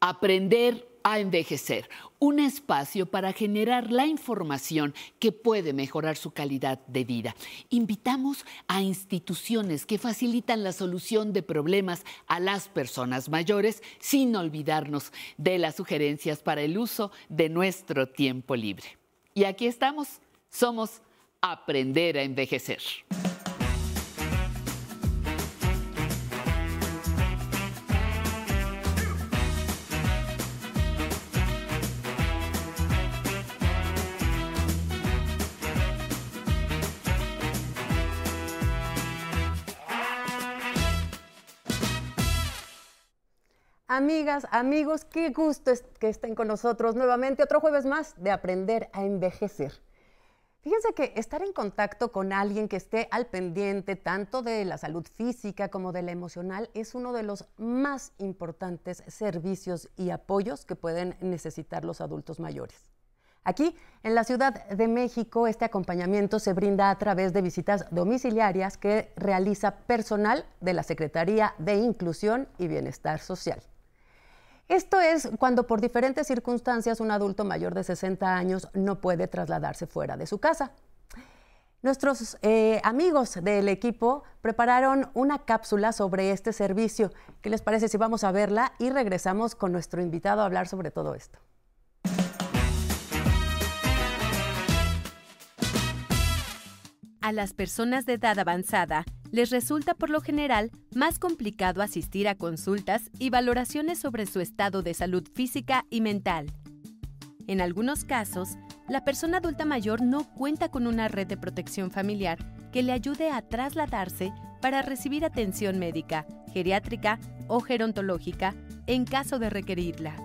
Aprender a envejecer, un espacio para generar la información que puede mejorar su calidad de vida. Invitamos a instituciones que facilitan la solución de problemas a las personas mayores sin olvidarnos de las sugerencias para el uso de nuestro tiempo libre. Y aquí estamos, somos Aprender a Envejecer. Amigas, amigos, qué gusto que estén con nosotros nuevamente otro jueves más de aprender a envejecer. Fíjense que estar en contacto con alguien que esté al pendiente tanto de la salud física como de la emocional es uno de los más importantes servicios y apoyos que pueden necesitar los adultos mayores. Aquí, en la Ciudad de México, este acompañamiento se brinda a través de visitas domiciliarias que realiza personal de la Secretaría de Inclusión y Bienestar Social. Esto es cuando por diferentes circunstancias un adulto mayor de 60 años no puede trasladarse fuera de su casa. Nuestros eh, amigos del equipo prepararon una cápsula sobre este servicio. ¿Qué les parece si vamos a verla y regresamos con nuestro invitado a hablar sobre todo esto? A las personas de edad avanzada les resulta por lo general más complicado asistir a consultas y valoraciones sobre su estado de salud física y mental. En algunos casos, la persona adulta mayor no cuenta con una red de protección familiar que le ayude a trasladarse para recibir atención médica, geriátrica o gerontológica en caso de requerirla.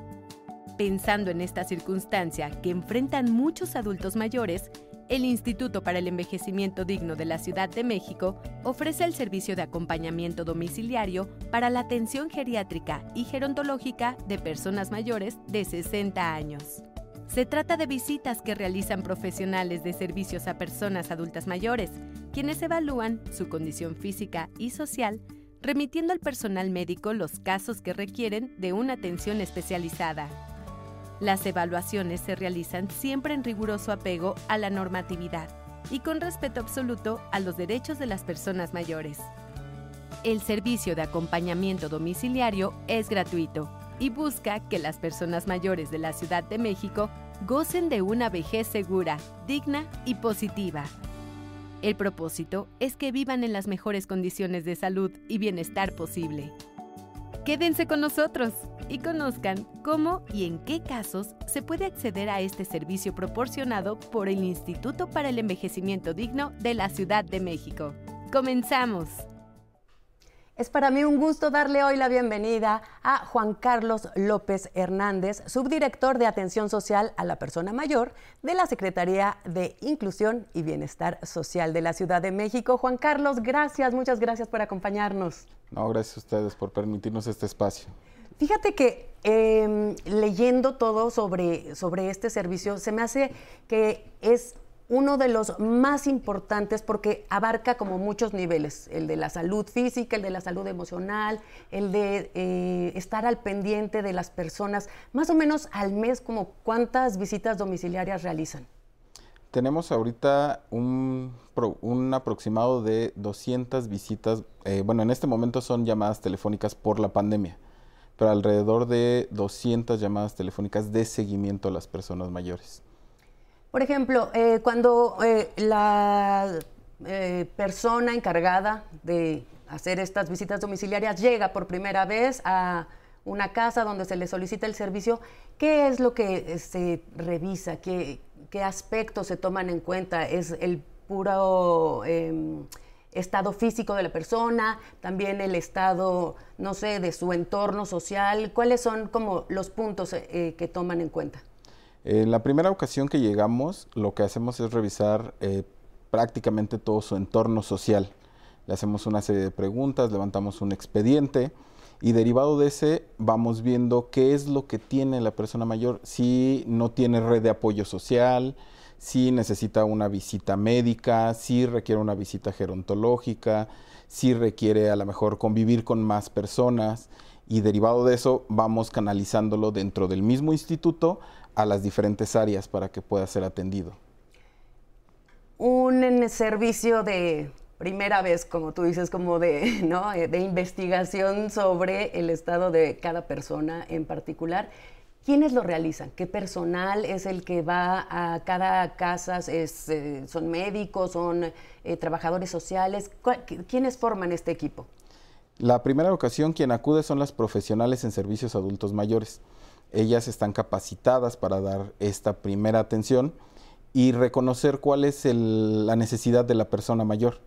Pensando en esta circunstancia que enfrentan muchos adultos mayores, el Instituto para el Envejecimiento Digno de la Ciudad de México ofrece el servicio de acompañamiento domiciliario para la atención geriátrica y gerontológica de personas mayores de 60 años. Se trata de visitas que realizan profesionales de servicios a personas adultas mayores, quienes evalúan su condición física y social, remitiendo al personal médico los casos que requieren de una atención especializada. Las evaluaciones se realizan siempre en riguroso apego a la normatividad y con respeto absoluto a los derechos de las personas mayores. El servicio de acompañamiento domiciliario es gratuito y busca que las personas mayores de la Ciudad de México gocen de una vejez segura, digna y positiva. El propósito es que vivan en las mejores condiciones de salud y bienestar posible. Quédense con nosotros y conozcan cómo y en qué casos se puede acceder a este servicio proporcionado por el Instituto para el Envejecimiento Digno de la Ciudad de México. ¡Comenzamos! Es para mí un gusto darle hoy la bienvenida a Juan Carlos López Hernández, subdirector de Atención Social a la Persona Mayor de la Secretaría de Inclusión y Bienestar Social de la Ciudad de México. Juan Carlos, gracias, muchas gracias por acompañarnos. No, gracias a ustedes por permitirnos este espacio. Fíjate que em, leyendo todo sobre, sobre este servicio, se me hace que es uno de los más importantes porque abarca como muchos niveles, el de la salud física, el de la salud emocional, el de eh, estar al pendiente de las personas. Más o menos al mes, como cuántas visitas domiciliarias realizan. Tenemos ahorita un, aproximado de 200 visitas, eh, bueno, en este momento son llamadas telefónicas por la pandemia, pero alrededor de 200 llamadas telefónicas de seguimiento a las personas mayores. Por ejemplo, eh, cuando eh, la persona encargada de hacer estas visitas domiciliarias llega por primera vez a una casa donde se le solicita el servicio, ¿qué es lo que se revisa? ¿Qué, qué aspectos se toman en cuenta? ¿Es el puro em, estado físico de la persona? ¿También el estado, no sé, de su entorno social? ¿Cuáles son como los puntos eh, que toman en cuenta? En la primera ocasión que llegamos, lo que hacemos es revisar eh, prácticamente todo su entorno social. Le hacemos una serie de preguntas, levantamos un expediente y derivado de ese vamos viendo qué es lo que tiene la persona mayor, si no tiene red de apoyo social, si necesita una visita médica, si requiere una visita gerontológica, si requiere a lo mejor convivir con más personas y derivado de eso vamos canalizándolo dentro del mismo instituto a las diferentes áreas para que pueda ser atendido. Un servicio de primera vez, como tú dices, como de, ¿no? Eh, de investigación sobre el estado de cada persona en particular. ¿Quiénes lo realizan? ¿Qué personal es el que va a cada casa? Eh, ¿Son médicos? ¿Son eh, trabajadores sociales? ¿Quiénes forman este equipo? La primera ocasión quien acude son las profesionales en servicios adultos mayores. Ellas están capacitadas para dar esta primera atención y reconocer cuál es la necesidad de la persona mayor.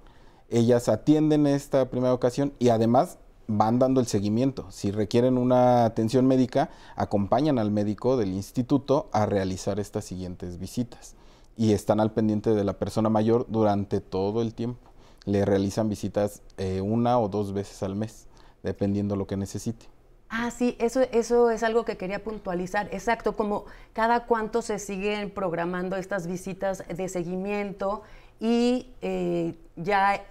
Ellas atienden esta primera ocasión y además van dando el seguimiento. Si requieren una atención médica, acompañan al médico del instituto a realizar estas siguientes visitas y están al pendiente de la persona mayor durante todo el tiempo. Le realizan visitas eh, una o dos veces al mes, dependiendo lo que necesite. Ah, sí, eso, eso es algo que quería puntualizar. Exacto, como cada cuánto se siguen programando estas visitas de seguimiento y eh, ya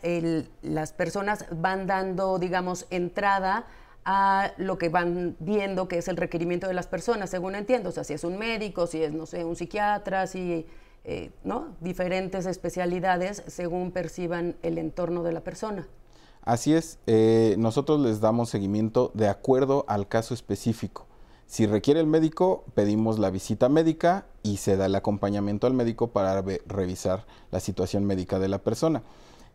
las personas van dando, digamos, entrada a lo que van viendo que es el requerimiento de las personas, según entiendo. O sea, si es un médico, si es, no sé, un psiquiatra, si, eh, ¿no? Diferentes especialidades según perciban el entorno de la persona. Así es, eh, nosotros les damos seguimiento de acuerdo al caso específico. Si requiere el médico, pedimos la visita médica y se da el acompañamiento al médico para revisar la situación médica de la persona.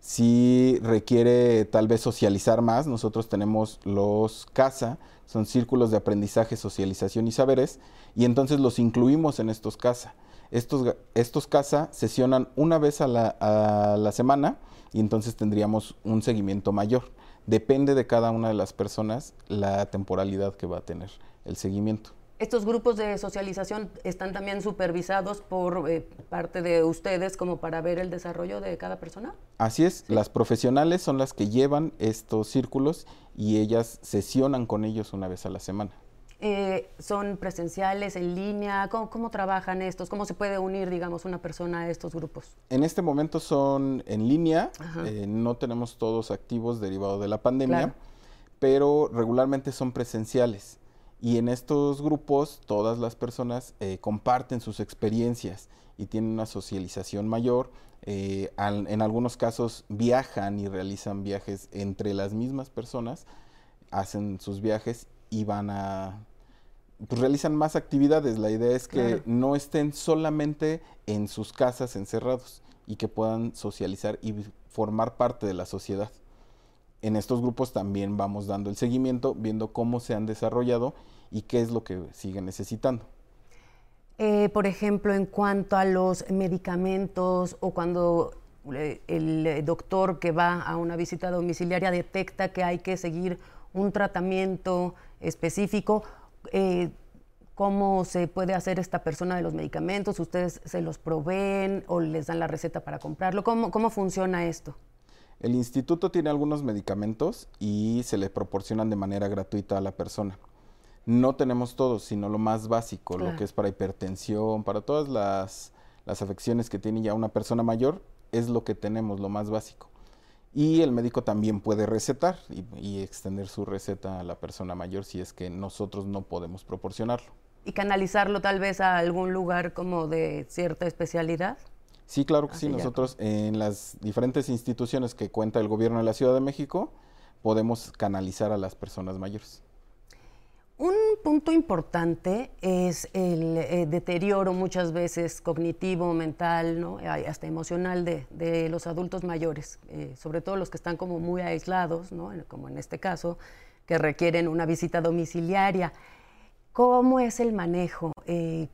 Si requiere tal vez socializar más, nosotros tenemos los CASA, son círculos de aprendizaje, socialización y saberes, y entonces los incluimos en estos CASA. Estos, estos CASA sesionan una vez a la, a la semana y entonces tendríamos un seguimiento mayor. Depende de cada una de las personas la temporalidad que va a tener el seguimiento. ¿Estos grupos de socialización están también supervisados por eh, parte de ustedes como para ver el desarrollo de cada persona? Así es, las profesionales son las que llevan estos círculos y ellas sesionan con ellos una vez a la semana. Eh, ¿Son presenciales, en línea? ¿Cómo, trabajan estos? ¿Cómo se puede unir, digamos, una persona a estos grupos? En este momento son en línea, eh, no tenemos todos activos derivados de la pandemia, pero regularmente son presenciales. Y en estos grupos todas las personas eh, comparten sus experiencias y tienen una socialización mayor. Eh, en algunos casos viajan y realizan viajes entre las mismas personas, hacen sus viajes y van a... Pues realizan más actividades. La idea es que no estén solamente en sus casas encerrados y que puedan socializar y formar parte de la sociedad. En estos grupos también vamos dando el seguimiento, viendo cómo se han desarrollado y qué es lo que siguen necesitando. Eh, por ejemplo, en cuanto a los medicamentos o cuando eh, el eh, doctor que va a una visita domiciliaria detecta que hay que seguir un tratamiento específico, ¿cómo se puede hacer esta persona de los medicamentos? ¿Ustedes se los proveen o les dan la receta para comprarlo? ¿Cómo, cómo funciona esto? El instituto tiene algunos medicamentos y se le proporcionan de manera gratuita a la persona no tenemos todo, sino lo más básico, lo que es para hipertensión, para todas las, afecciones que tiene ya una persona mayor, es lo que tenemos, lo más básico. Y el médico también puede recetar y, extender su receta a la persona mayor si es que nosotros no podemos proporcionarlo. ¿Y canalizarlo tal vez a algún lugar como de cierta especialidad? Sí, claro que sí. Nosotros en las diferentes instituciones que cuenta el gobierno de la Ciudad de México podemos canalizar a las personas mayores. Un punto importante es el eh, deterioro muchas veces cognitivo, mental, ¿no? hasta emocional de, los adultos mayores, eh, sobre todo los que están como muy aislados, ¿no? como en este caso, que requieren una visita domiciliaria. ¿Cómo es el manejo? Eh,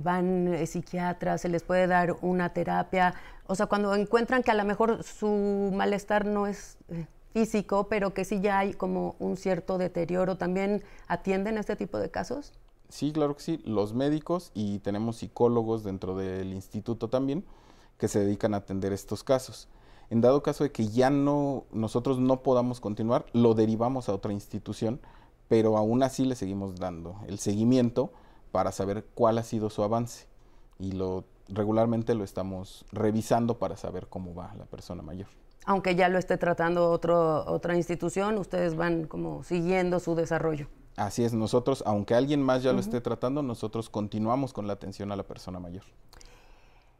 van psiquiatras, se les puede dar una terapia, o sea, cuando encuentran que a lo mejor su malestar no es pero que sí ya hay como un cierto deterioro. ¿También atienden este tipo de casos? Sí, claro que sí. Los médicos y tenemos psicólogos dentro del instituto también que se dedican a atender estos casos. En dado caso de que ya no nosotros no podamos continuar, lo derivamos a otra institución, pero aún así le seguimos dando el seguimiento para saber cuál ha sido su avance y lo regularmente lo estamos revisando para saber cómo va la persona mayor. Aunque ya lo esté tratando otro, otra institución, ustedes van como siguiendo su desarrollo. Así es, nosotros, aunque alguien más ya lo esté tratando, nosotros continuamos con la atención a la persona mayor.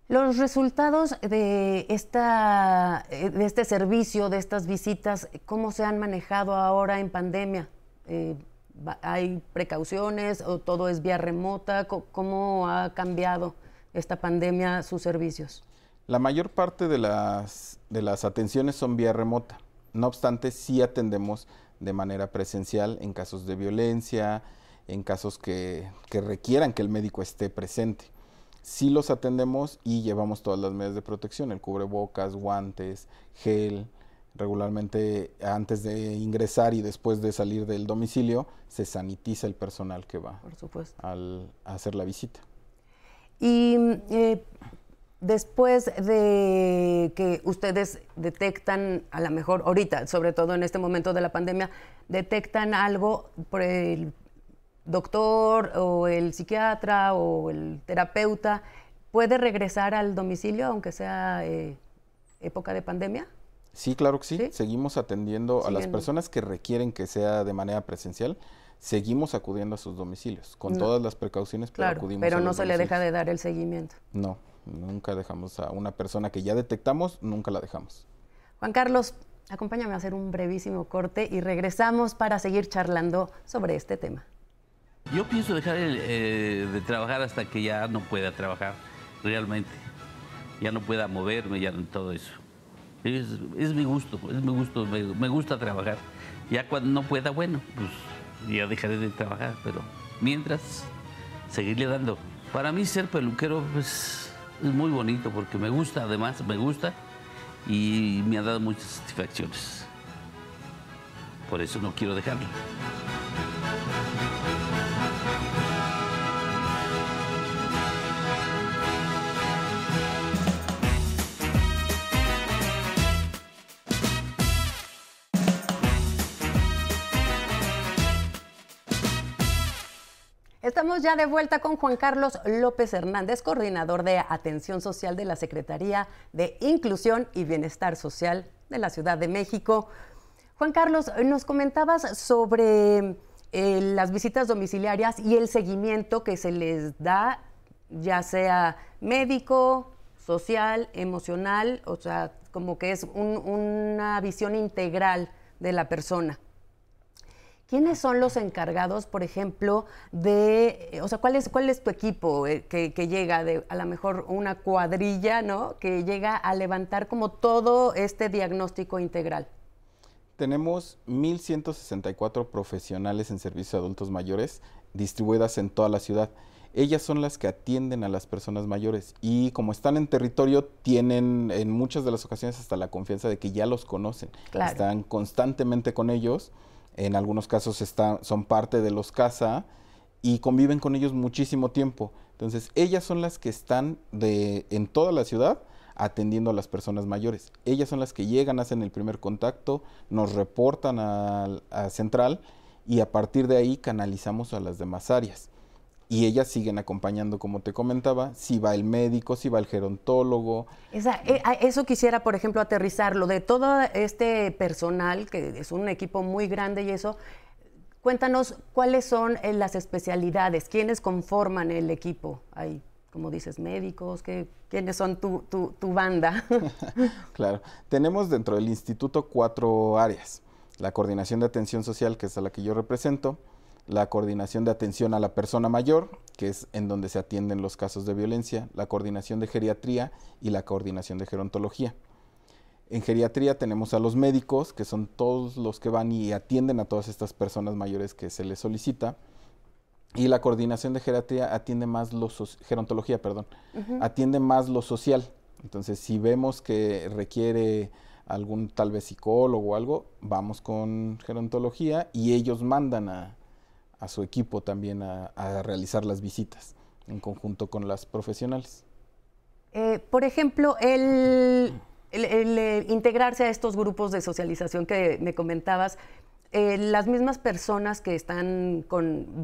Los resultados de, esta, eh, de este servicio, de estas visitas, ¿cómo se han manejado ahora en pandemia? Eh, ¿Hay precauciones o todo es vía remota? ¿Cómo ha cambiado esta pandemia sus servicios? La mayor parte de las, de las atenciones son vía remota. No obstante, sí atendemos de manera presencial en casos de violencia, en casos que, que requieran que el médico esté presente sí los atendemos y llevamos todas las medidas de protección, el cubrebocas, guantes, gel. Regularmente antes de ingresar y después de salir del domicilio se sanitiza el personal que va Por supuesto. Al, a hacer la visita. Y eh, después de que ustedes detectan, a lo mejor ahorita, sobre todo en este momento de la pandemia, detectan algo por el doctor o el psiquiatra o el terapeuta puede regresar al domicilio aunque sea eh, época de pandemia? Sí, claro que sí. Seguimos atendiendo a las personas que requieren que sea de manera presencial. Seguimos acudiendo a sus domicilios con todas las precauciones, pero acudimos Pero no se le deja de dar el seguimiento. No, nunca dejamos a una persona que ya detectamos, nunca la dejamos. Juan Carlos, acompáñame a hacer un brevísimo corte y regresamos para seguir charlando sobre este tema. Yo pienso dejar eh, de trabajar hasta que ya no pueda trabajar realmente. Ya no pueda moverme, ya todo eso. Es, mi gusto, es mi gusto, me, gusta trabajar. Ya cuando no pueda, bueno, pues ya dejaré de trabajar, pero mientras seguirle dando. Para mí ser peluquero pues, es muy bonito porque me gusta, además me gusta y me ha dado muchas satisfacciones. Por eso no quiero dejarlo. Estamos ya de vuelta con Juan Carlos López Hernández, coordinador de Atención Social de la Secretaría de Inclusión y Bienestar Social de la Ciudad de México. Juan Carlos, nos comentabas sobre eh, las visitas domiciliarias y el seguimiento que se les da, ya sea médico, social, emocional, o sea, como que es una visión integral de la persona. ¿Quiénes son los encargados, por ejemplo, de, eh, o sea, cuál es, cuál es tu equipo eh, que, llega de a lo mejor una cuadrilla, ¿no? Que llega a levantar como todo este diagnóstico integral. Tenemos 1.164 profesionales en servicios de adultos mayores distribuidas en toda la ciudad. Ellas son las que atienden a las personas mayores y como están en territorio tienen en muchas de las ocasiones hasta la confianza de que ya los conocen. Están constantemente con ellos en algunos casos son parte de los CASA y conviven con ellos muchísimo tiempo. Entonces, ellas son las que están de, en toda la ciudad atendiendo a las personas mayores. Ellas son las que llegan, hacen el primer contacto, nos reportan a, a Central y a partir de ahí canalizamos a las demás áreas y ellas siguen acompañando, como te comentaba, si va el médico, si va el gerontólogo. Eh, eso quisiera, por ejemplo, aterrizarlo, de todo este personal, que es un equipo muy grande y eso, cuéntanos cuáles son eh, las especialidades, quiénes conforman el equipo. Hay, como dices, médicos, ¿qué, quiénes son tu, tu, tu banda. claro, tenemos dentro del instituto cuatro áreas. La coordinación de atención social, que es a la que yo represento, la coordinación de atención a la persona mayor, que es en donde se atienden los casos de violencia, la coordinación de geriatría y la coordinación de gerontología. En geriatría tenemos a los médicos, que son todos los que van y atienden a todas estas personas mayores que se les solicita. Y la coordinación de geriatría atiende más lo gerontología, perdón, atiende más lo social. Entonces, si vemos que requiere algún tal vez psicólogo o algo, vamos con gerontología y ellos mandan a, a su equipo también a, realizar las visitas en conjunto con las profesionales. Eh, por ejemplo, el, integrarse a estos grupos de socialización que me comentabas, eh, las mismas personas que están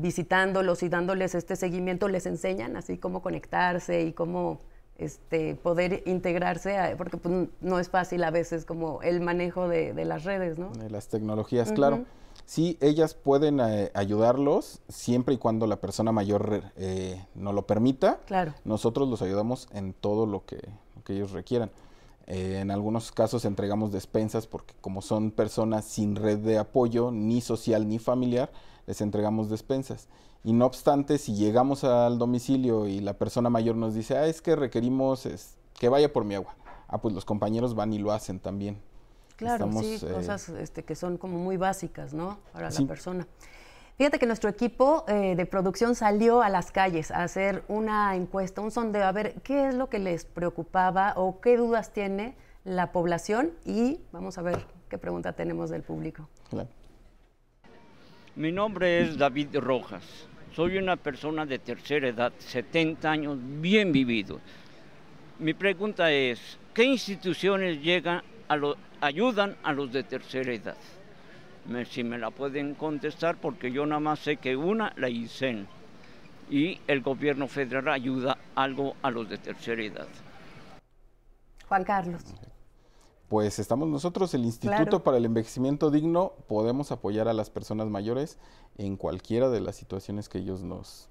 visitándolos y dándoles este seguimiento les enseñan así cómo conectarse y cómo este, poder integrarse, porque pues, no es fácil a veces como el manejo de, las redes, ¿no? De las tecnologías, claro. Sí, ellas pueden eh, ayudarlos siempre y cuando la persona mayor eh, no lo permita. Claro. Nosotros los ayudamos en todo lo que, que ellos requieran. Eh, en algunos casos entregamos despensas porque como son personas sin red de apoyo, ni social ni familiar, les entregamos despensas. Y no obstante, si llegamos al domicilio y la persona mayor nos dice, ah, es que requerimos que vaya por mi agua, ah, pues los compañeros van y lo hacen también. Claro, sí, eh, cosas este, que son como muy básicas, ¿no? Para la persona. Fíjate que nuestro equipo eh, de producción salió a las calles a hacer una encuesta, un sondeo, a ver qué es lo que les preocupaba o qué dudas tiene la población y vamos a ver qué pregunta tenemos del público. Mi nombre es David Rojas. Soy una persona de tercera edad, 70 años, bien vivido. Mi pregunta es, ¿qué instituciones llegan a ayudan a los de tercera edad? Si me la pueden contestar, porque yo nada más sé que una, la ICEN, y el gobierno federal ayuda algo a los de tercera edad. Juan Carlos. Pues estamos nosotros, el Instituto para el Envejecimiento Digno, podemos apoyar a las personas mayores en cualquiera de las situaciones que ellos nos,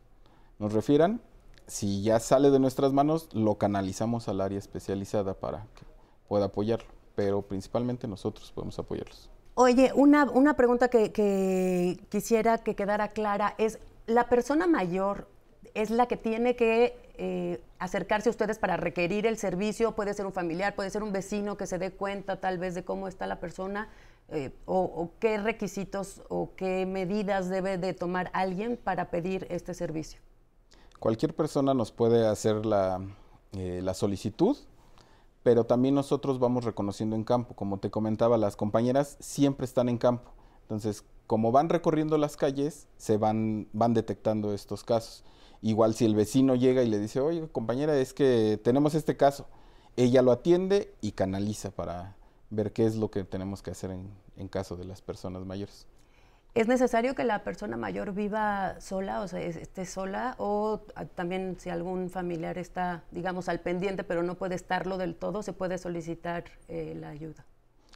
nos refieran. Si ya sale de nuestras manos, lo canalizamos al área especializada para que pueda apoyarlo, pero principalmente nosotros podemos apoyarlos. Oye, una, una pregunta que, quisiera que quedara clara es, ¿la persona mayor es la que tiene que eh, acercarse a ustedes para requerir el servicio? Puede ser un familiar, puede ser un vecino que se dé cuenta tal vez de cómo está la persona, eh, o, qué requisitos o qué medidas debe de tomar alguien para pedir este servicio. Cualquier persona nos puede hacer la, eh, la solicitud pero también nosotros vamos reconociendo en campo. Como te comentaba, las compañeras siempre están en campo. Entonces, como van recorriendo las calles, se van, van detectando estos casos. Igual si el vecino llega y le dice, oye, compañera, es que tenemos este caso, ella lo atiende y canaliza para ver qué es lo que tenemos que hacer en, en caso de las personas mayores. ¿Es necesario que la persona mayor viva sola, o sea, esté sola, o también si algún familiar está, digamos, al pendiente, pero no puede estarlo del todo, se puede solicitar eh, la ayuda?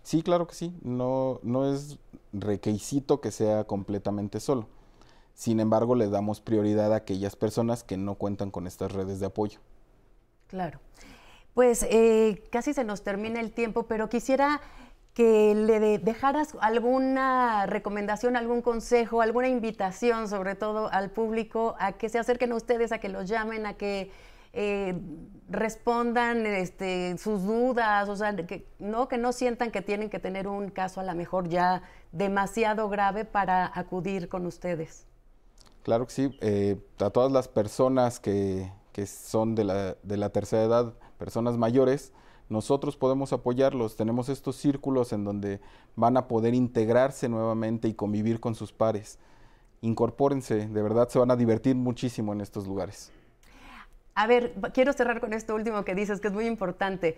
Sí, claro que sí. No, no es requisito que sea completamente solo. Sin embargo, le damos prioridad a aquellas personas que no cuentan con estas redes de apoyo. Claro. Pues eh, casi se nos termina el tiempo, pero quisiera que le dejaras alguna recomendación, algún consejo, alguna invitación, sobre todo al público, a que se acerquen a ustedes, a que los llamen, a que eh, respondan este, sus dudas, o sea, que no, que no sientan que tienen que tener un caso a lo mejor ya demasiado grave para acudir con ustedes. Claro que sí, eh, a todas las personas que, que son de la, de la tercera edad, personas mayores, nosotros podemos apoyarlos. Tenemos estos círculos en donde van a poder integrarse nuevamente y convivir con sus pares. Incorpórense, de verdad se van a divertir muchísimo en estos lugares. A ver, quiero cerrar con esto último que dices, que es muy importante.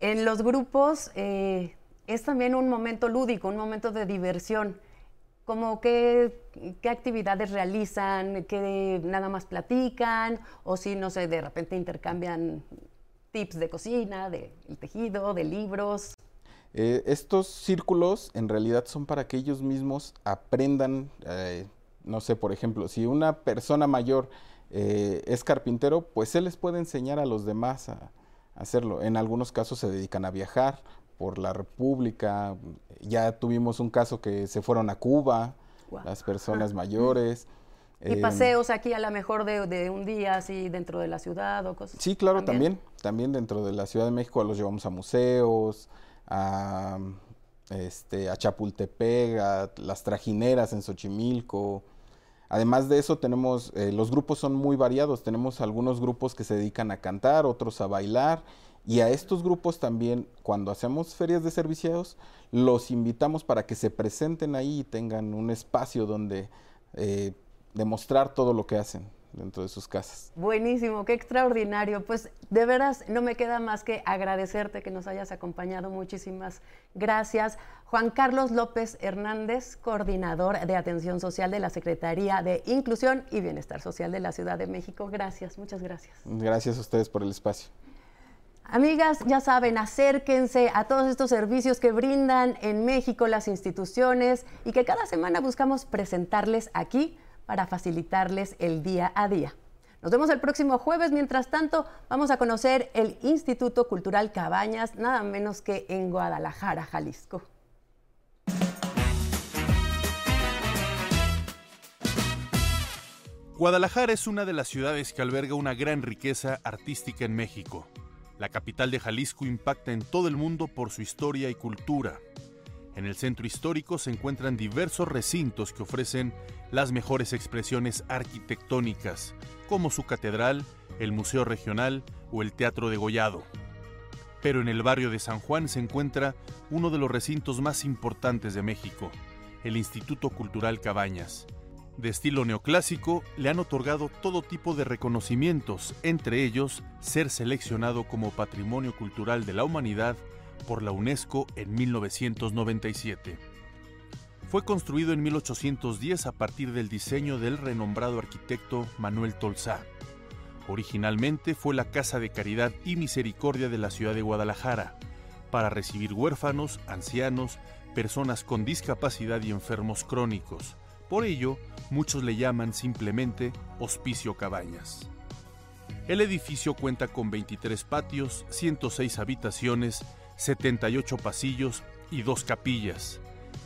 En los grupos eh, es también un momento lúdico, un momento de diversión. Como qué, actividades realizan, qué nada más platican, o si, no sé, de repente intercambian tips de cocina, de tejido, de libros. Eh, estos círculos en realidad son para que ellos mismos aprendan, eh, no sé, por ejemplo, si una persona mayor eh, es carpintero, pues él les puede enseñar a los demás a, hacerlo. En algunos casos se dedican a viajar por la República. Ya tuvimos un caso que se fueron a Cuba, las personas mayores. Y em, paseos aquí a lo mejor de, un día así dentro de la ciudad o cosas. Sí, claro, también. también. dentro de la Ciudad de México los llevamos a museos, a, este, a Chapultepec, a las trajineras en Xochimilco. Además de eso tenemos, eh, los grupos son muy variados. Tenemos algunos grupos que se dedican a cantar, otros a bailar. Y a estos grupos también, cuando hacemos ferias de servicios, los invitamos para que se presenten ahí y tengan un espacio donde eh, demostrar todo lo que hacen dentro de sus casas. Buenísimo, qué extraordinario. Pues de veras no me queda más que agradecerte que nos hayas acompañado. Muchísimas gracias. Juan Carlos López Hernández, coordinador de atención social de la Secretaría de Inclusión y Bienestar Social de la Ciudad de México. Gracias, muchas gracias. Gracias a ustedes por el espacio. Amigas, ya saben, acérquense a todos estos servicios que brindan en México las instituciones y que cada semana buscamos presentarles aquí para facilitarles el día a día. Nos vemos el próximo jueves. Mientras tanto, vamos a conocer el Instituto Cultural Cabañas, nada menos que en Guadalajara, Jalisco. Guadalajara es una de las ciudades que alberga una gran riqueza artística en México. La capital de Jalisco impacta en todo el mundo por su historia y cultura. En el centro histórico se encuentran diversos recintos que ofrecen las mejores expresiones arquitectónicas, como su catedral, el Museo Regional o el Teatro de Gollado. Pero en el barrio de San Juan se encuentra uno de los recintos más importantes de México, el Instituto Cultural Cabañas de estilo neoclásico, le han otorgado todo tipo de reconocimientos, entre ellos ser seleccionado como Patrimonio Cultural de la Humanidad por la UNESCO en 1997. Fue construido en 1810 a partir del diseño del renombrado arquitecto Manuel Tolsá. Originalmente fue la Casa de Caridad y Misericordia de la ciudad de Guadalajara, para recibir huérfanos, ancianos, personas con discapacidad y enfermos crónicos. Por ello, muchos le llaman simplemente Hospicio Cabañas. El edificio cuenta con 23 patios, 106 habitaciones, 78 pasillos y dos capillas.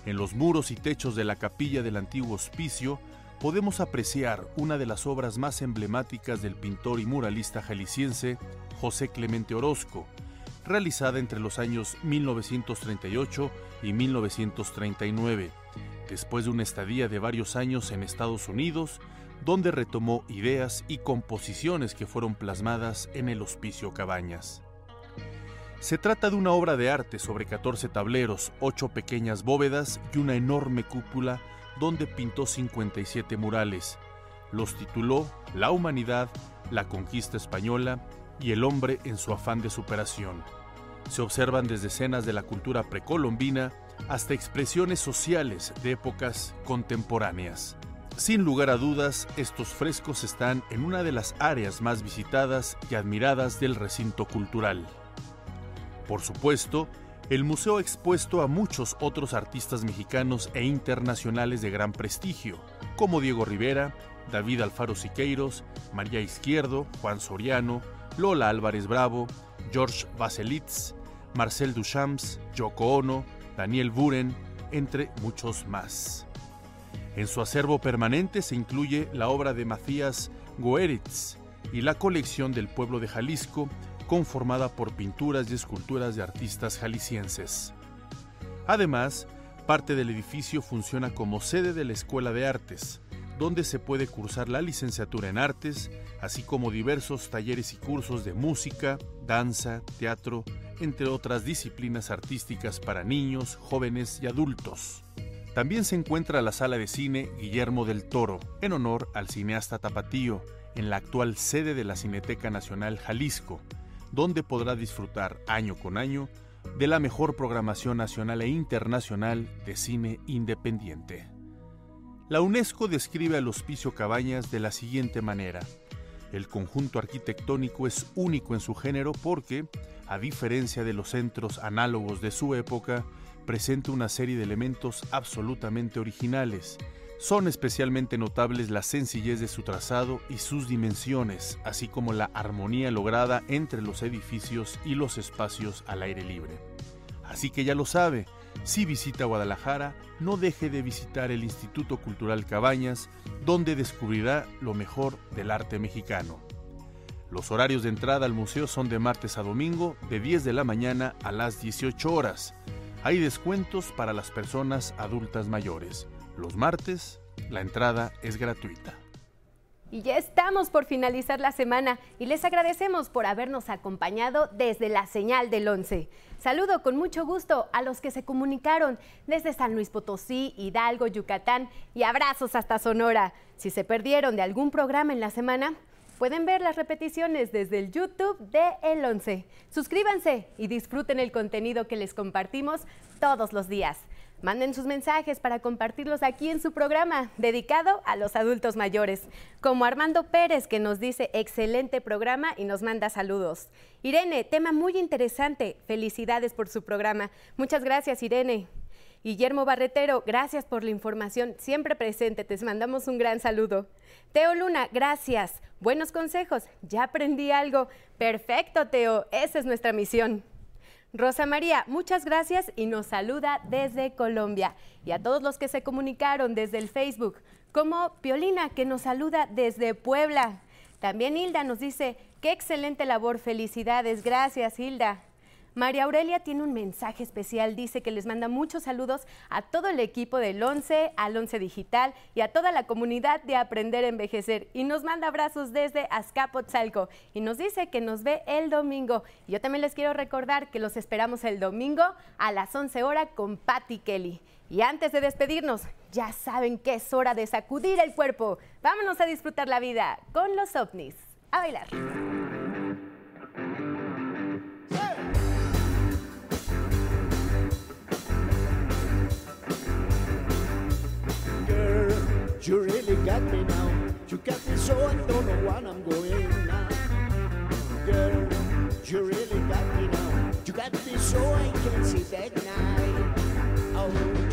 En los muros y techos de la capilla del antiguo hospicio podemos apreciar una de las obras más emblemáticas del pintor y muralista jalisciense José Clemente Orozco, realizada entre los años 1938 y 1939 después de una estadía de varios años en Estados Unidos, donde retomó ideas y composiciones que fueron plasmadas en el Hospicio Cabañas. Se trata de una obra de arte sobre 14 tableros, 8 pequeñas bóvedas y una enorme cúpula donde pintó 57 murales. Los tituló La humanidad, la conquista española y el hombre en su afán de superación. Se observan desde escenas de la cultura precolombina hasta expresiones sociales de épocas contemporáneas. Sin lugar a dudas, estos frescos están en una de las áreas más visitadas y admiradas del recinto cultural. Por supuesto, el museo ha expuesto a muchos otros artistas mexicanos e internacionales de gran prestigio, como Diego Rivera, David Alfaro Siqueiros, María Izquierdo, Juan Soriano, Lola Álvarez Bravo, George Baselitz, Marcel Duchamps, Yoko Ono, Daniel Buren, entre muchos más. En su acervo permanente se incluye la obra de Macías Goeritz y la colección del pueblo de Jalisco, conformada por pinturas y esculturas de artistas jaliscienses. Además, parte del edificio funciona como sede de la Escuela de Artes, donde se puede cursar la licenciatura en artes, así como diversos talleres y cursos de música, danza, teatro, entre otras disciplinas artísticas para niños, jóvenes y adultos. También se encuentra la sala de cine Guillermo del Toro, en honor al cineasta Tapatío, en la actual sede de la Cineteca Nacional Jalisco, donde podrá disfrutar año con año de la mejor programación nacional e internacional de cine independiente. La UNESCO describe al Hospicio Cabañas de la siguiente manera. El conjunto arquitectónico es único en su género porque, a diferencia de los centros análogos de su época, presenta una serie de elementos absolutamente originales. Son especialmente notables la sencillez de su trazado y sus dimensiones, así como la armonía lograda entre los edificios y los espacios al aire libre. Así que ya lo sabe, si visita Guadalajara, no deje de visitar el Instituto Cultural Cabañas, donde descubrirá lo mejor del arte mexicano. Los horarios de entrada al museo son de martes a domingo, de 10 de la mañana a las 18 horas. Hay descuentos para las personas adultas mayores. Los martes, la entrada es gratuita. Y ya estamos por finalizar la semana y les agradecemos por habernos acompañado desde la señal del 11. Saludo con mucho gusto a los que se comunicaron desde San Luis Potosí, Hidalgo, Yucatán y abrazos hasta Sonora. Si se perdieron de algún programa en la semana, pueden ver las repeticiones desde el YouTube de El 11. Suscríbanse y disfruten el contenido que les compartimos todos los días. Manden sus mensajes para compartirlos aquí en su programa dedicado a los adultos mayores, como Armando Pérez que nos dice excelente programa y nos manda saludos. Irene, tema muy interesante. Felicidades por su programa. Muchas gracias, Irene. Guillermo Barretero, gracias por la información siempre presente. Te mandamos un gran saludo. Teo Luna, gracias. Buenos consejos. Ya aprendí algo. Perfecto, Teo. Esa es nuestra misión. Rosa María, muchas gracias y nos saluda desde Colombia. Y a todos los que se comunicaron desde el Facebook, como Piolina, que nos saluda desde Puebla. También Hilda nos dice, qué excelente labor, felicidades, gracias Hilda. María Aurelia tiene un mensaje especial, dice que les manda muchos saludos a todo el equipo del 11, al 11 Digital y a toda la comunidad de Aprender a Envejecer. Y nos manda abrazos desde Azcapotzalco y nos dice que nos ve el domingo. Y yo también les quiero recordar que los esperamos el domingo a las 11 horas con Patty Kelly. Y antes de despedirnos, ya saben que es hora de sacudir el cuerpo. Vámonos a disfrutar la vida con los ovnis. A bailar. You really got me now. You got me so I don't know what I'm going now. Girl, you really got me now. You got me so I can sleep at night. Oh,